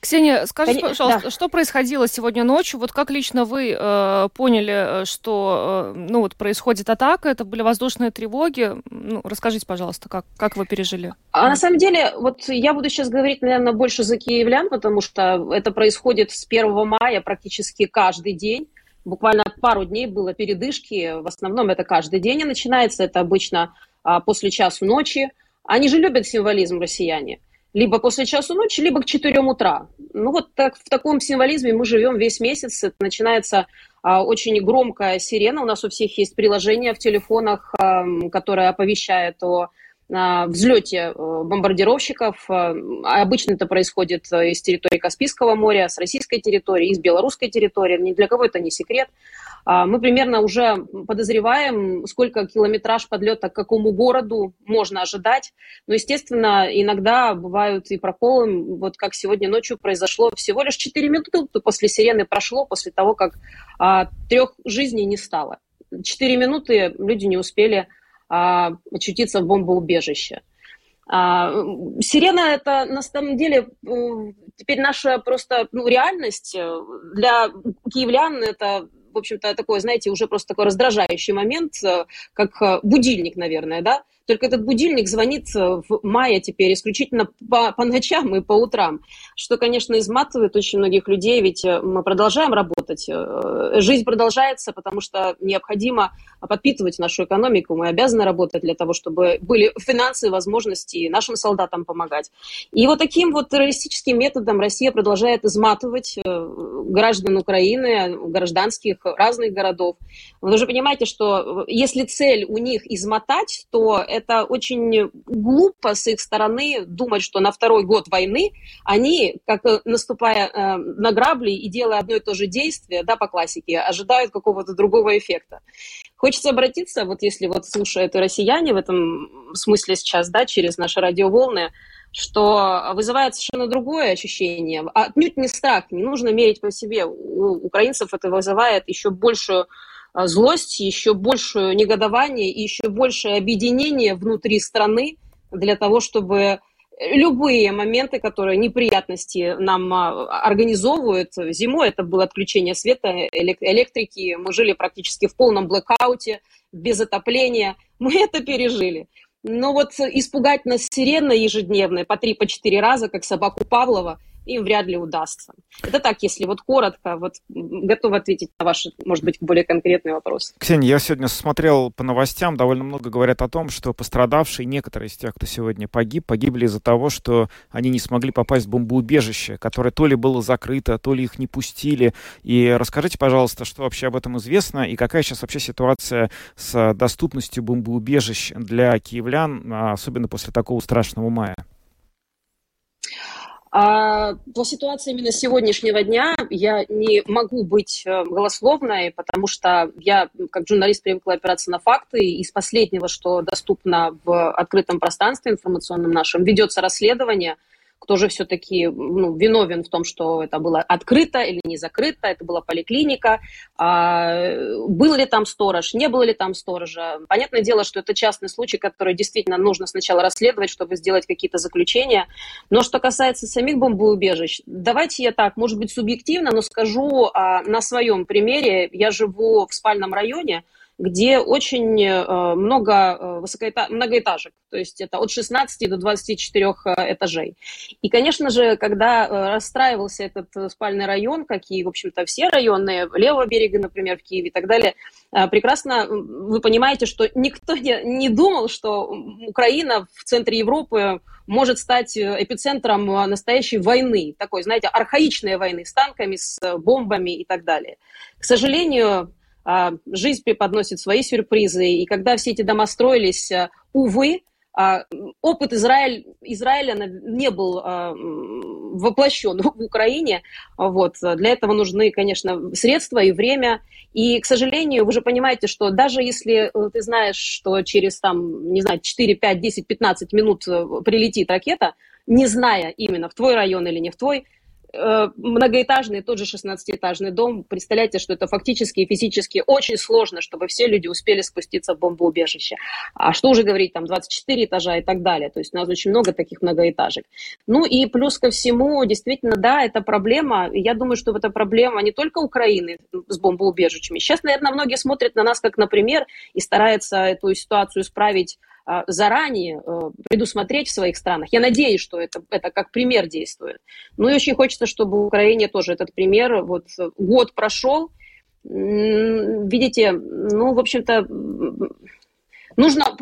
Ксения, скажите, пожалуйста, да. что происходило сегодня ночью? Вот как лично вы э, поняли, э, что э, ну, вот происходит атака? Это были воздушные тревоги? Ну, расскажите, пожалуйста, как, как вы пережили? А на самом деле, вот я буду сейчас говорить, наверное, больше за киевлян, потому что это происходит с 1 мая практически каждый день. Буквально пару дней было передышки. В основном это каждый день и начинается. Это обычно а, после часу ночи. Они же любят символизм россияне либо после часу ночи, либо к 4 утра. Ну вот так, в таком символизме мы живем весь месяц. Это начинается а, очень громкая сирена. У нас у всех есть приложение в телефонах, а, которое оповещает о взлете э, бомбардировщиков. А, обычно это происходит э, из территории Каспийского моря, с российской территории, из белорусской территории. Ни для кого это не секрет. А, мы примерно уже подозреваем, сколько километраж подлета к какому городу можно ожидать. Но, естественно, иногда бывают и проколы. Вот как сегодня ночью произошло, всего лишь 4 минуты после сирены прошло, после того, как а, трех жизней не стало. 4 минуты люди не успели а, очутиться в бомбоубежище. А, сирена это на самом деле теперь наша просто ну, реальность. Для киевлян это в общем-то, такой, знаете, уже просто такой раздражающий момент, как будильник, наверное, да, только этот будильник звонит э, в мае теперь исключительно по, по ночам и по утрам, что, конечно, изматывает очень многих людей, ведь э, мы продолжаем работать, э, жизнь продолжается, потому что необходимо подпитывать нашу экономику, мы обязаны работать для того, чтобы были финансы, возможности нашим солдатам помогать. И вот таким вот террористическим методом Россия продолжает изматывать граждан Украины, гражданских разных городов. Вы же понимаете, что если цель у них измотать, то это очень глупо с их стороны думать, что на второй год войны они, как э, наступая э, на грабли и делая одно и то же действие, да, по классике, ожидают какого-то другого эффекта. Хочется обратиться, вот если вот слушают россияне в этом смысле сейчас, да, через наши радиоволны, что вызывает совершенно другое ощущение. Отнюдь не страх, не нужно мерить по себе. У украинцев это вызывает еще большую злость, еще большее негодование и еще большее объединение внутри страны для того, чтобы любые моменты, которые неприятности нам а, организовывают. Зимой это было отключение света, электрики, мы жили практически в полном блэкауте, без отопления. [LAUGHS] Мы это пережили. Но вот испугать нас сиреной ежедневной по три, по четыре раза, как собаку Павлова – им вряд ли удастся. Это так, если вот коротко, вот готов ответить на ваши, может быть, более конкретные вопросы. Ксения, я сегодня смотрел по новостям, довольно много говорят о том, что пострадавшие, некоторые из тех, кто сегодня погиб, погибли из-за того, что они не смогли попасть в бомбоубежище, которое то ли было закрыто, то ли их не пустили. И расскажите, пожалуйста, что вообще об этом известно и какая сейчас вообще ситуация с доступностью бомбоубежищ для киевлян, особенно после такого страшного мая? А по ситуации именно сегодняшнего дня я не могу быть э, голословной, потому что я, как журналист, привыкла опираться на факты. Из последнего, что доступно в открытом пространстве информационном нашем, ведется расследование – кто же все-таки ну, виновен в том, что это было открыто или не закрыто, это была поликлиника, а, был ли там сторож, не было ли там сторожа. Понятное дело, что это частный случай, который действительно нужно сначала расследовать, чтобы сделать какие-то заключения. Но что касается самих бомбоубежищ, давайте я так, может быть, субъективно, но скажу а, на своем примере. Я живу в спальном районе, где очень э, много э, многоэтажек, то есть это от 16 до 24 э, этажей. И, конечно же, когда расстраивался этот спальный район, как и, в общем-то, все районы левого берега, например, в Киеве и так далее, прекрасно вы понимаете, что никто не, не думал, что Украина в центре Европы может стать эпицентром настоящей войны, такой, знаете, архаичной войны с танками, с бомбами и так далее. К сожалению, жизнь преподносит свои сюрпризы, и когда все эти дома строились, э, увы, а, опыт Израиль, Израиля не был а, воплощен [LAUGHS] в Украине. Вот. Для этого нужны, конечно, средства и время. И, к сожалению, вы же понимаете, что даже если э, ты знаешь, что через, там, не знаю, 4, 5, 10, 15 минут э, прилетит ракета, не зная именно в твой район или не в твой, многоэтажный, тот же 16-этажный дом, представляете, что это фактически и физически очень сложно, чтобы все люди успели спуститься в бомбоубежище. А что уже говорить, там 24 этажа и так далее. То есть у нас очень много таких многоэтажек. Ну и плюс ко всему, действительно, да, это проблема. Я думаю, что это проблема не только Украины с бомбоубежищами. Сейчас, наверное, многие смотрят на нас как на пример и стараются эту ситуацию исправить заранее э, предусмотреть в своих странах. Я надеюсь, что это, это как пример действует. Ну и очень хочется, чтобы в Украине тоже этот пример, вот год прошел, видите, ну, в общем-то, Нужно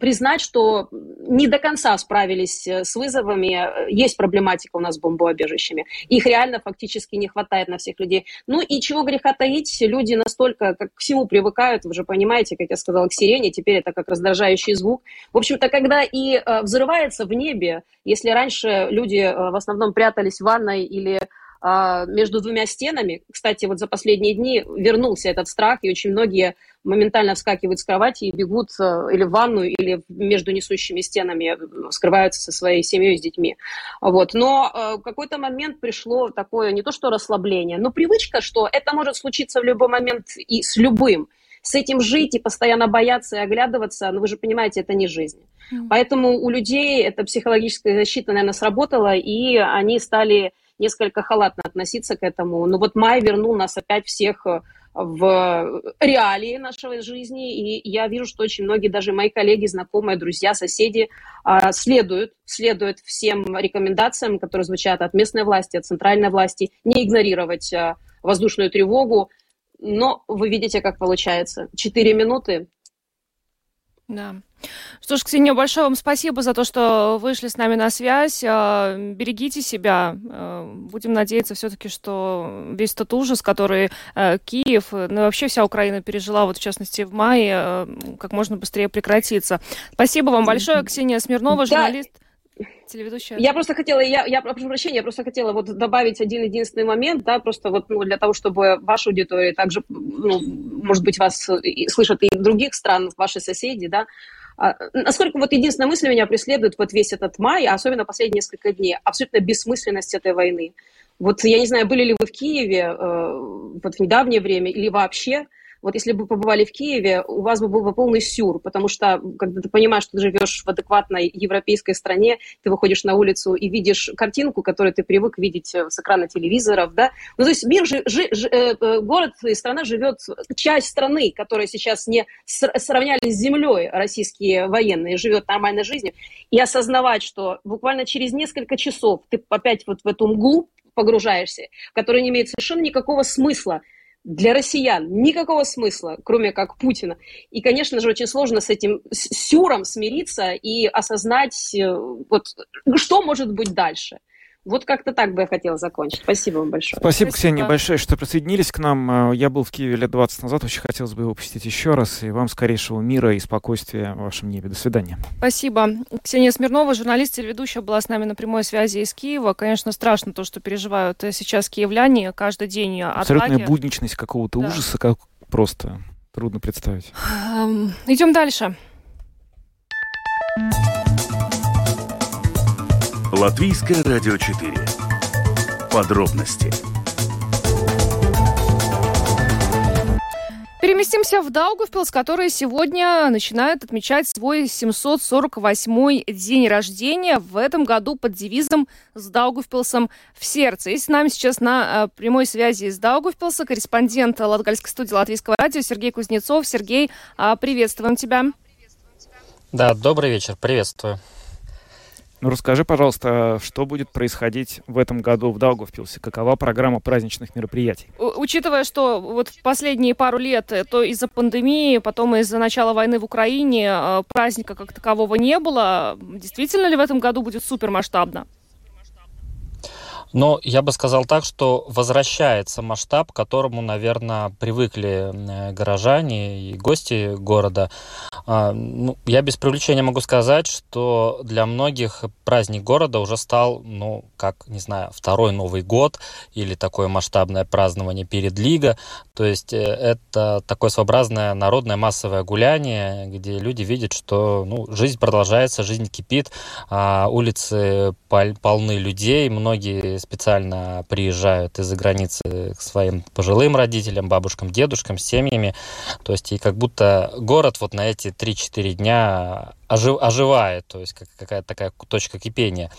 признать, что не до конца справились э, с вызовами. Есть проблематика у нас с бомбоубежищами. Их реально фактически не хватает на всех людей. Ну и чего греха таить, люди настолько как к всему привыкают, вы же понимаете, как я сказала, к сирене, теперь это как раздражающий звук. В общем-то, когда и э, взрывается в небе, если раньше люди э, в основном прятались в ванной или а, между двумя стенами. Кстати, вот за последние дни вернулся этот страх, и очень многие моментально вскакивают с кровати и бегут э, или в ванну, или между несущими стенами э, скрываются со своей семьей, с детьми. Вот. Но э, в какой-то момент пришло такое не то что расслабление, но привычка, что это может случиться в любой момент и с любым. с этим жить и постоянно бояться и оглядываться, ну вы же понимаете, это не жизнь. Mm. Поэтому у людей эта психологическая защита, наверное, сработала, и они стали несколько халатно относиться к этому. Но вот май вернул нас опять всех в реалии нашей жизни, и я вижу, что очень многие, даже мои коллеги, знакомые, друзья, соседи, а, следуют, следуют всем рекомендациям, которые звучат от местной власти, от центральной власти, не игнорировать а, воздушную тревогу, но вы видите, как получается. Четыре минуты. Да. Что ж, Ксения, большое вам спасибо за то, что вышли с нами на связь. А, берегите себя. А, будем надеяться все-таки, что весь тот ужас, который а, Киев, ну и вообще вся Украина пережила, вот в частности в мае, как можно быстрее прекратится. Спасибо вам большое, Ксения Смирнова, журналист. Да телеведущая. Я просто хотела, я, я прошу прощения, я просто хотела вот добавить один единственный момент, да, просто вот ну, для того, чтобы ваша аудитория также, ну, может быть, вас слышат и других стран, ваши соседи, да, а, насколько вот единственная мысль меня преследует вот весь этот май, а особенно последние несколько дней, абсолютно бессмысленность этой войны. Вот я не знаю, были ли вы в Киеве э, вот в недавнее время или вообще, вот если бы побывали в Киеве, у вас бы был бы полный сюр, потому что, когда ты понимаешь, что ты живешь в адекватной европейской стране, ты выходишь на улицу и видишь картинку, которую ты привык видеть э, с экрана телевизоров, да, ну, то есть мир, жи, жи, жи, э, э, город и страна живет, часть страны, которая сейчас не сравняли с землей российские военные, живет нормальной жизнью, и осознавать, что буквально через несколько часов ты опять вот в эту мглу погружаешься, которая не имеет совершенно никакого смысла, для россиян никакого смысла, кроме как Путина. И, конечно же, очень сложно с этим сюром смириться и осознать, э, вот, что может быть дальше. Вот как-то так бы я хотела закончить. Спасибо вам большое. Спасибо, Спасибо, Ксения, большое, что присоединились к нам. Э, я был в Киеве лет 20 назад, очень хотелось бы его посетить еще раз. И вам скорейшего мира и спокойствия в вашем небе. До свидания. Спасибо. Ксения Смирнова, журналист, телеведущая, была с нами на прямой связи из Киева. Конечно, страшно то, что переживают э, сейчас киевляне каждый день. Абсолютная атаки. будничность какого-то да. ужаса, как просто трудно представить. Эм, идем дальше. Латвийское радио 4. Подробности. Переместимся в Даугавпилс, который сегодня начинает отмечать свой 748-й день рождения. В этом году под девизом «С Даугавпилсом в сердце». И с нами сейчас на э, прямой связи из Даугавпилса корреспондент Латгальской студии Латвийского радио Сергей Кузнецов. Сергей, а, приветствуем тебя. Да, добрый вечер, приветствую. Ну, расскажи, пожалуйста, что будет происходить в этом году в Даугавпилсе? Какова программа праздничных мероприятий? Учитывая, что вот последние пару лет, э, то из-за пандемии, потом из-за начала войны в Украине, э, праздника как такового не было, действительно ли в этом году будет супер масштабно? Но я бы сказал так, что возвращается масштаб, к которому, наверное, привыкли э, горожане и гости города. А, ну, я без привлечения могу сказать, что для многих праздник города уже стал, ну, как, не знаю, второй Новый год или такое масштабное празднование перед Лига. То есть э, это такое своеобразное народное массовое гуляние, где люди видят, что ну, жизнь продолжается, жизнь кипит, а улицы полны людей, многие специально приезжают из-за границы к своим пожилым родителям, бабушкам, дедушкам, семьями. То есть и как будто город вот на эти 3-4 дня ожив, оживает, то есть как, какая-то такая точка кипения.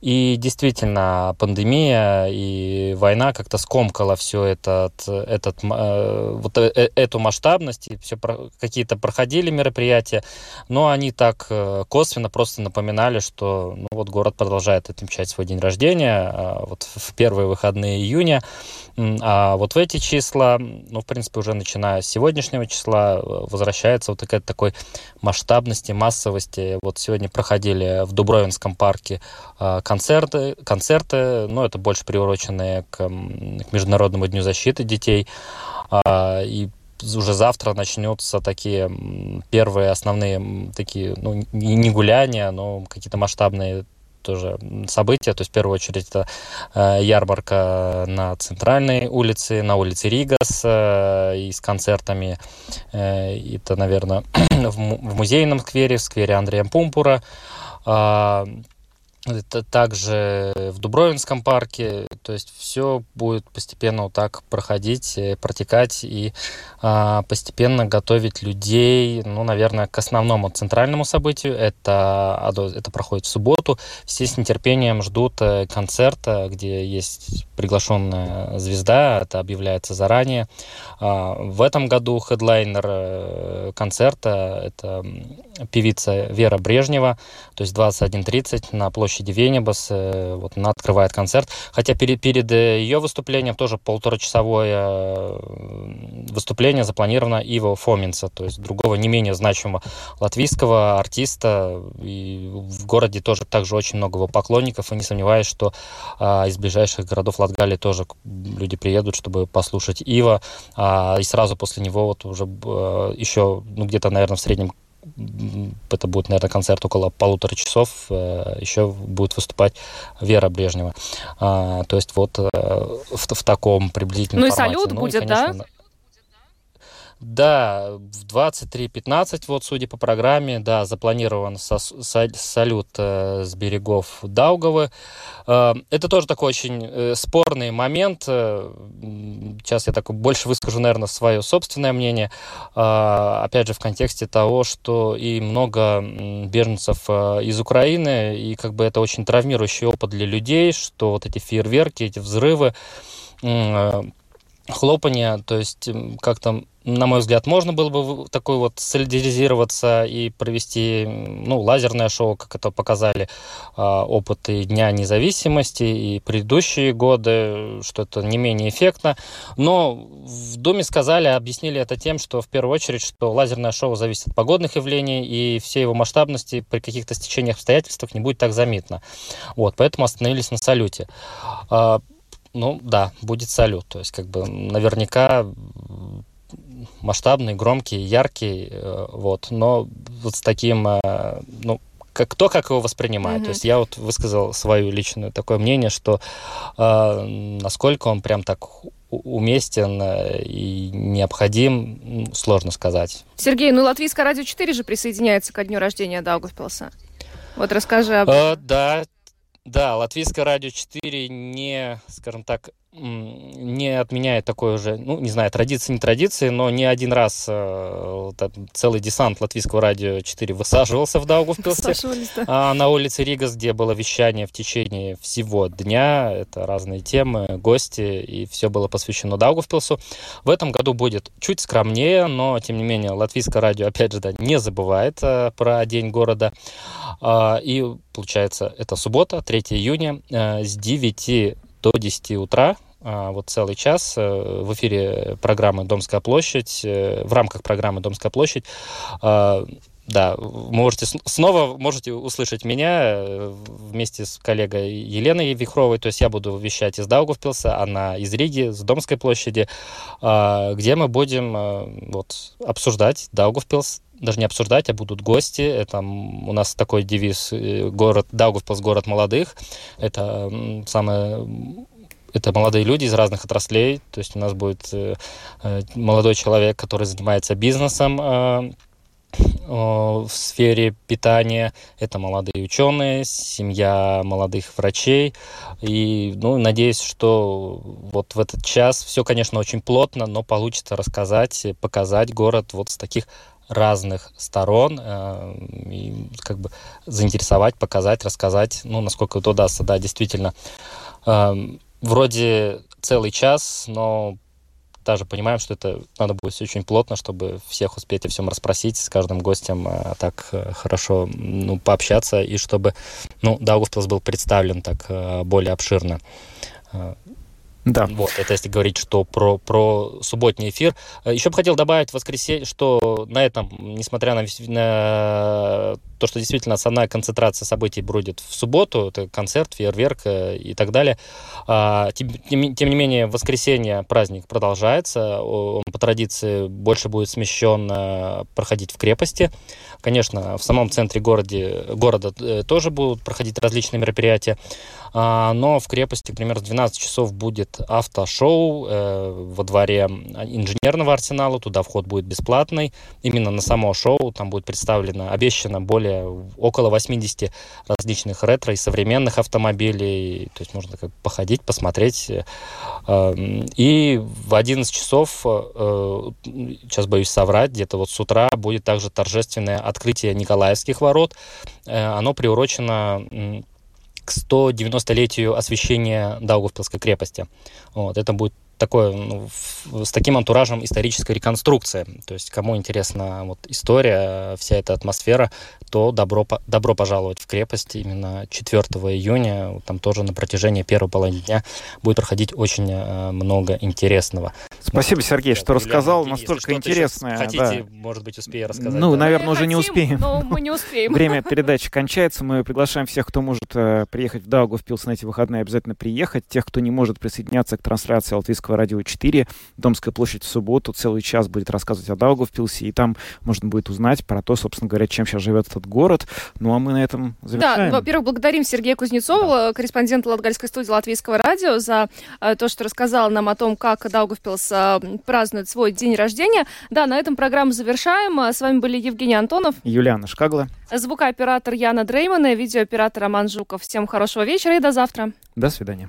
И действительно, пандемия и война как-то скомкала все этот, этот, э, вот э, э, эту масштабность, и все какие-то проходили мероприятия, но они так э, косвенно просто напоминали, что ну, вот город продолжает отмечать свой день рождения э, вот в первые выходные июня, а вот в эти числа, ну, в принципе, уже начиная с сегодняшнего числа э, возвращается вот такая такой масштабности, массовости. Вот сегодня проходили в Дубровинском парке э, концерты, концерты, ну, это больше приуроченные к, к Международному дню защиты детей. А, и уже завтра начнутся такие первые основные такие, ну, не гуляния, но какие-то масштабные тоже события. То есть, в первую очередь, это э, ярмарка на центральной улице, на улице Ригас э, и с концертами. Э, это, наверное, [CLEARS THROAT] в, музейном сквере, в сквере Андрея Пумпура. Э, это также в Дубровинском парке. То есть все будет постепенно вот так проходить, э, протекать и а, постепенно готовить людей, ну, наверное, к основному центральному событию. Это, это проходит в субботу. Все с нетерпением ждут э, концерта, где есть приглашенная звезда. Это объявляется заранее. А, в этом году хедлайнер э, концерта – это певица Вера Брежнева, то есть 21.30 на площади Венебас. Э, вот она открывает концерт. Хотя перед, перед э, ее выступлением тоже полуторачасовое э, выступление запланировано Иво Фоминца, то есть другого не менее значимого латвийского артиста. И в городе тоже также очень много его поклонников. И не сомневаюсь, что а, из ближайших городов Латгалии тоже люди приедут, чтобы послушать Ива. А, и сразу после него вот уже а, еще, ну где-то, наверное, в среднем это будет, наверное, концерт около полутора часов. Э, Еще будет выступать Вера Брежнева. А, то есть вот э, в, в таком приблизительном Ну формате. и салют ну, будет, и, конечно, да? Да, в 23.15, вот судя по программе, да, запланирован салют э, с берегов Даугавы. Э, это тоже такой очень э, спорный момент. Сейчас я так больше выскажу, наверное, свое собственное мнение. Опять же, в контексте того, что и много беженцев из Украины, и как бы это очень травмирующий опыт для людей, что вот эти фейерверки, эти взрывы, хлопания, то есть как-то на мой взгляд, можно было бы такой вот солидаризироваться и провести, ну, лазерное шоу, как это показали а, опыты Дня независимости и предыдущие годы, что это не менее эффектно. Но в Думе сказали, объяснили это тем, что в первую очередь, что лазерное шоу зависит от погодных явлений, и все его масштабности при каких-то стечениях обстоятельствах не будет так заметно. Вот, поэтому остановились на салюте. А, ну, да, будет салют. То есть, как бы, наверняка масштабный, громкий, яркий, э, вот, но вот с таким, э, ну, как, кто как его воспринимает. Mm-hmm. То есть я вот высказал свое личное такое мнение, что э, насколько он прям так уместен э, и необходим, сложно сказать. Сергей, ну Латвийское радио 4 же присоединяется ко дню рождения Даугавпилса. Вот расскажи об этом. Э, да, да, Латвийское радио 4 не, скажем так, не отменяет такой уже, ну, не знаю, традиции, не традиции, но не один раз э, целый десант Латвийского радио 4 высаживался в Даугавпилсе да. а, на улице Ригас, где было вещание в течение всего дня. Это разные темы, гости, и все было посвящено Даугавпилсу. В этом году будет чуть скромнее, но, тем не менее, Латвийское радио, опять же, да, не забывает а, про День города. А, и, получается, это суббота, 3 июня, а, с 9 до 10 утра вот целый час э, в эфире программы «Домская площадь», э, в рамках программы «Домская площадь». А, да, можете снова можете услышать меня э, вместе с коллегой Еленой Вихровой. То есть я буду вещать из Даугавпилса, она из Риги, с Домской площади, а, где мы будем вот, обсуждать Даугавпилс, даже не обсуждать, а будут гости. Это у нас такой девиз город Даугавпилс город молодых. Это самое это молодые люди из разных отраслей. То есть у нас будет э, э, молодой человек, который занимается бизнесом э, в сфере питания. Это молодые ученые, семья молодых врачей. И ну, надеюсь, что вот в этот час все, конечно, очень плотно, но получится рассказать, показать город вот с таких разных сторон и как бы заинтересовать, показать, рассказать, ну, насколько это удастся, да, действительно. Э, вроде целый час, но даже понимаем, что это надо будет все очень плотно, чтобы всех успеть о всем расспросить, с каждым гостем а, так э, хорошо ну, пообщаться, и чтобы ну, Даугавпилс был представлен так э, более обширно. Да. Вот, это если говорить, что про, про субботний эфир. Э, Еще бы хотел добавить в воскресенье, что на этом, несмотря на, на то, что действительно основная концентрация событий будет в субботу, это концерт, фейерверк э, и так далее, а, тем, тем, тем не менее, в воскресенье праздник продолжается, он по традиции больше будет смещен э, проходить в крепости. Конечно, в самом центре городе, города тоже будут проходить различные мероприятия. А, но в крепости, примерно в 12 часов будет автошоу э, во дворе инженерного арсенала. Туда вход будет бесплатный. Именно на само шоу там будет представлено, обещано более около 80 различных ретро и современных автомобилей. То есть можно как походить, посмотреть. Э, и в 11 часов, э, сейчас боюсь соврать, где-то вот с утра будет также торжественное открытие Николаевских ворот. Оно приурочено к 190-летию освящения Даугавпилской крепости. Вот, это будет такое, ну, с таким антуражем исторической реконструкции. То есть, кому интересна вот история, вся эта атмосфера, то добро, добро пожаловать в крепость именно 4 июня. Там тоже на протяжении первой половины дня будет проходить очень э, много интересного. Спасибо, Сергей, что рассказал. Настолько интересно. Хотите, да. может быть, успею рассказать? Ну, да? наверное, мы уже хотим, не успеем. Но мы не успеем. Время передачи кончается. Мы приглашаем всех, кто может э, приехать в Даугавпилс на эти выходные, обязательно приехать. Тех, кто не может присоединяться к трансляции Латвийского радио 4, Домская площадь в субботу, целый час будет рассказывать о Даугавпилсе, и там можно будет узнать про то, собственно говоря, чем сейчас живет этот город. Ну, а мы на этом завершаем. Да, во-первых, благодарим Сергея Кузнецова, да. корреспондента Латгальской студии Латвийского радио, за э, то, что рассказал нам о том, как Даугавпилс э, празднует свой день рождения. Да, на этом программу завершаем. С вами были Евгений Антонов. Юлиана Шкагла. Звукооператор Яна Дреймана, видеооператор Роман Жуков. Всем хорошего вечера и до завтра. До свидания.